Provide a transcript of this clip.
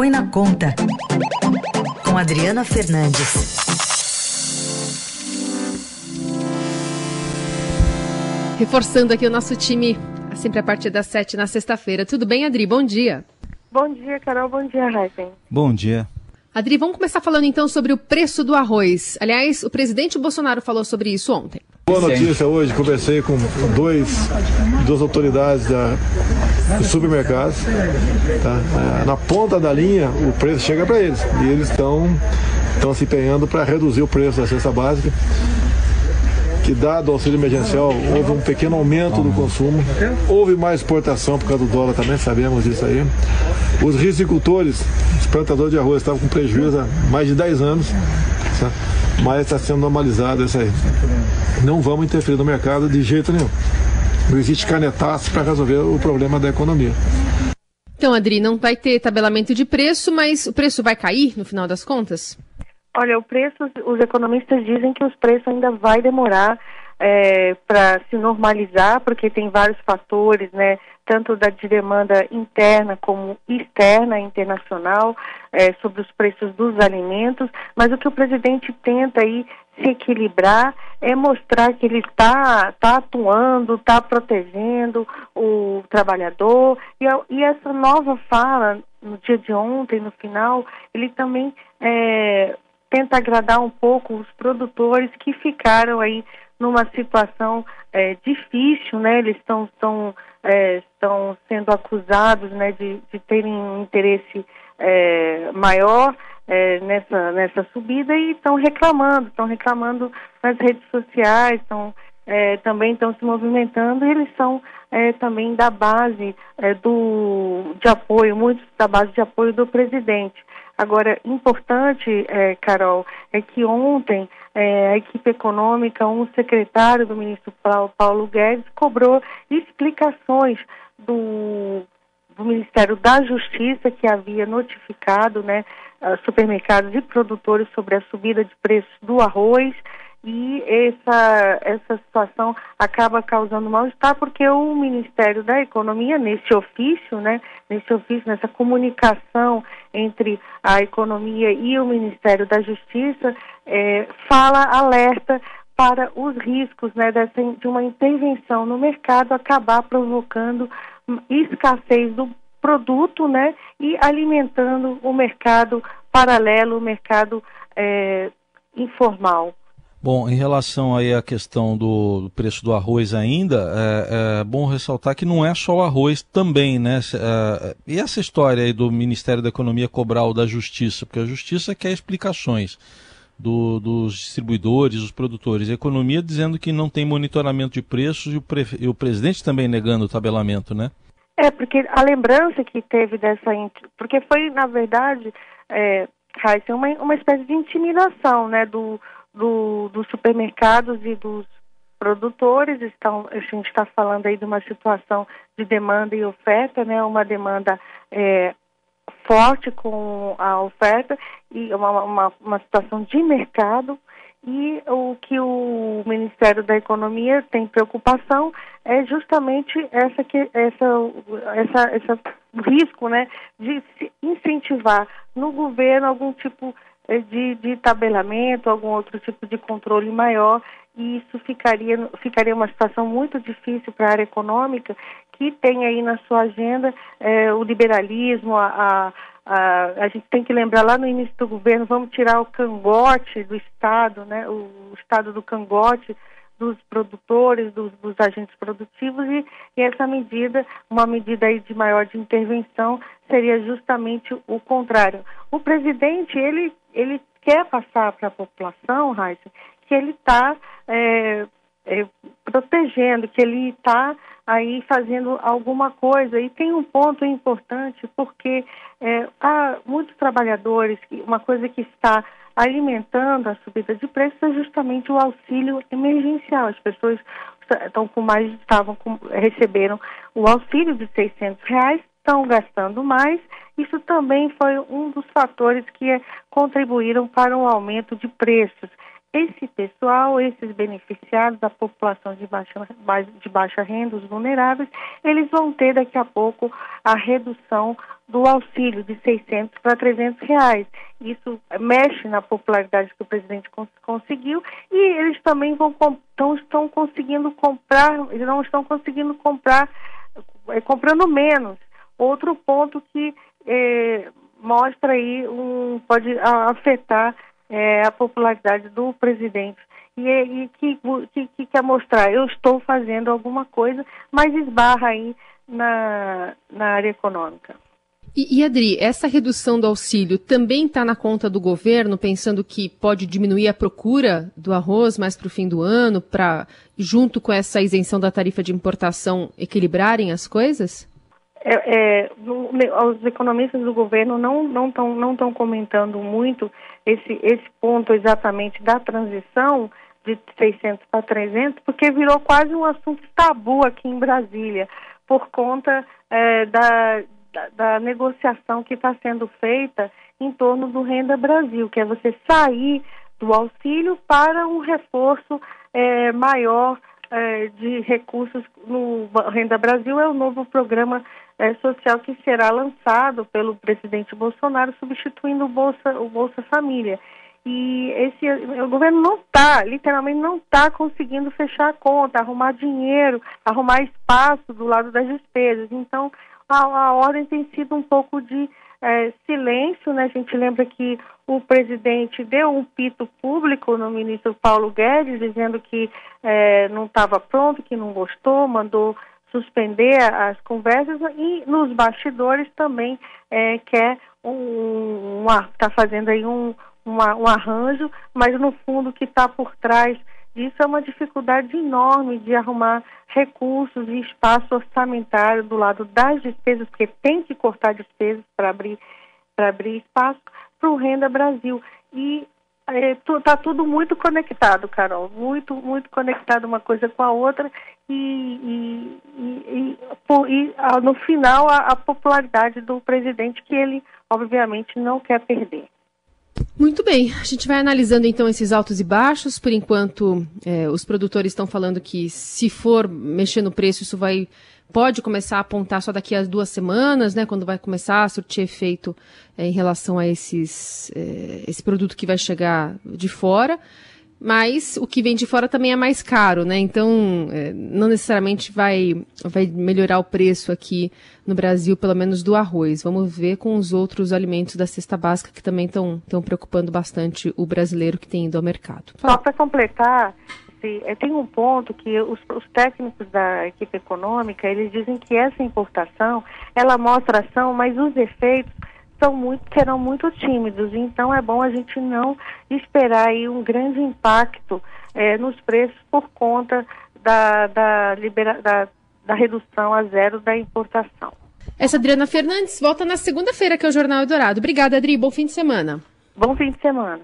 Põe na Conta, com Adriana Fernandes. Reforçando aqui o nosso time, sempre a partir das sete na sexta-feira. Tudo bem, Adri? Bom dia. Bom dia, Carol. Bom dia, Raíssen. Bom dia. Adri, vamos começar falando então sobre o preço do arroz. Aliás, o presidente Bolsonaro falou sobre isso ontem. Boa notícia hoje, conversei com dois, duas autoridades da, dos supermercados. Tá? É, na ponta da linha, o preço chega para eles. E eles estão se empenhando para reduzir o preço da cesta básica que dado o auxílio emergencial houve um pequeno aumento do consumo, houve mais exportação por causa do dólar também, sabemos disso aí. Os risicultores, os plantadores de arroz estavam com prejuízo há mais de 10 anos, tá? mas está sendo normalizado isso aí. Não vamos interferir no mercado de jeito nenhum. Não existe canetaço para resolver o problema da economia. Então, Adri, não vai ter tabelamento de preço, mas o preço vai cair no final das contas? Olha, o preço, os economistas dizem que os preços ainda vai demorar é, para se normalizar, porque tem vários fatores, né? Tanto da de demanda interna como externa, internacional, é, sobre os preços dos alimentos. Mas o que o presidente tenta aí se equilibrar é mostrar que ele está tá atuando, está protegendo o trabalhador. E, e, essa nova fala, no dia de ontem, no final, ele também é, tenta agradar um pouco os produtores que ficaram aí numa situação é, difícil, né? Eles estão estão é, estão sendo acusados, né, de, de terem um interesse é, maior é, nessa nessa subida e estão reclamando, estão reclamando nas redes sociais, estão é, também estão se movimentando e eles são é, também da base do de apoio, muitos da base de apoio do presidente. Agora, importante, é, Carol, é que ontem é, a equipe econômica, um secretário do ministro Paulo Guedes, cobrou explicações do, do Ministério da Justiça, que havia notificado né, supermercados e produtores sobre a subida de preços do arroz e essa, essa situação acaba causando mal-estar porque o Ministério da Economia, nesse ofício, né, nesse ofício, nessa comunicação entre a economia e o Ministério da Justiça, é, fala, alerta para os riscos né, dessa, de uma intervenção no mercado acabar provocando escassez do produto né, e alimentando o mercado paralelo, o mercado é, informal. Bom, em relação aí à questão do, preço do arroz ainda, é, é, bom ressaltar que não é só o arroz também, né? É, e essa história aí do Ministério da Economia cobrar o da Justiça, porque a Justiça quer explicações do, dos distribuidores, dos produtores. A economia dizendo que não tem monitoramento de preços e o, pre, e o presidente também negando o tabelamento, né? É, porque a lembrança que teve dessa... Porque foi, na verdade, é, uma, uma espécie de intimidação, né, do do, dos supermercados e dos produtores. Estão, a gente está falando aí de uma situação de demanda e oferta, né? Uma demanda é, forte com a oferta e uma, uma, uma situação de mercado. E o que o Ministério da Economia tem preocupação é justamente essa que essa essa essa risco, né, de incentivar no governo algum tipo de, de tabelamento, algum outro tipo de controle maior, e isso ficaria, ficaria uma situação muito difícil para a área econômica, que tem aí na sua agenda é, o liberalismo, a, a, a, a, gente tem que lembrar lá no início do governo, vamos tirar o cangote do Estado, né, o, o Estado do cangote, dos produtores, dos, dos agentes produtivos e, e, essa medida, uma medida aí de maior de intervenção, seria justamente o contrário. O presidente, ele, ele quer passar para a população, Raíssa, que ele está é, é, protegendo, que ele está aí fazendo alguma coisa. E tem um ponto importante, porque é, há muitos trabalhadores, uma coisa que está alimentando a subida de preços é justamente o auxílio emergencial. As pessoas estão com mais, estavam com, receberam o auxílio de 600 reais, estão gastando mais. Isso também foi um dos fatores que contribuíram para um aumento de preços. Esse pessoal, esses beneficiados, a população de baixa, de baixa renda, os vulneráveis, eles vão ter daqui a pouco a redução do auxílio de 600 para 300 reais. Isso mexe na popularidade que o presidente cons conseguiu e eles também vão tão, estão conseguindo comprar, não estão conseguindo comprar, é, comprando menos. Outro ponto que é, mostra aí um pode afetar é, a popularidade do presidente e, e que, que, que, quer mostrar eu estou fazendo alguma coisa, mas esbarra aí na, na área econômica. E, e Adri, essa redução do auxílio também está na conta do governo, pensando que pode diminuir a procura do arroz mais para o fim do ano, para, junto com essa isenção da tarifa de importação, equilibrarem as coisas? É, é, os economistas do governo não não estão não estão comentando muito esse esse ponto exatamente da transição de 600 para 300 porque virou quase um assunto tabu aqui em Brasília por conta é, da, da, da negociação que está sendo feita em torno do Renda Brasil que é você sair do auxílio para um reforço é, maior é, de recursos no Renda Brasil é o novo programa é, social que será lançado pelo presidente Bolsonaro, substituindo o Bolsa, o Bolsa Família. E esse o governo não está, literalmente não está conseguindo fechar a conta, arrumar dinheiro, arrumar espaço do lado das despesas. Então, a, a ordem tem sido um pouco de é, silêncio, né? A gente lembra que o presidente deu um pito público no ministro Paulo Guedes, dizendo que é, não estava pronto, que não gostou, mandou suspender as conversas e nos bastidores também é, quer um, está fazendo aí um, uma, um arranjo, mas no fundo o que está por trás disso é uma dificuldade enorme de arrumar recursos e espaço orçamentário do lado das despesas, porque tem que cortar despesas para abrir para abrir espaço para o Renda Brasil. E está é, tá tudo muito conectado, Carol, muito, muito conectado uma coisa com a outra e, e, e, e a, no final a, a popularidade do presidente que ele obviamente não quer perder. Muito bem, a gente vai analisando então esses altos e baixos. Por enquanto, é, os produtores estão falando que se for mexer no preço, isso vai pode começar a apontar só daqui a duas semanas, né, quando vai começar a surtir efeito é, em relação a esses, é, esse produto que vai chegar de fora. Mas o que vem de fora também é mais caro, né? Então, é, não necessariamente vai, vai melhorar o preço aqui no Brasil, pelo menos do arroz. Vamos ver com os outros alimentos da cesta básica que também estão preocupando bastante o brasileiro que tem ido ao mercado. Fala. Só para completar, é, tem um ponto que os, os, técnicos da equipe econômica, eles dizem que essa importação, ela mostra ação, mas os efeitos são muito, serão muito tímidos. Então é bom a gente não esperar aí um grande impacto é, nos preços por conta da, da, libera, da, da redução a zero da importação. Essa Adriana Fernandes volta na segunda-feira, que é o Jornal Eldorado. Obrigada, Adri. Bom fim de semana. Bom fim de semana.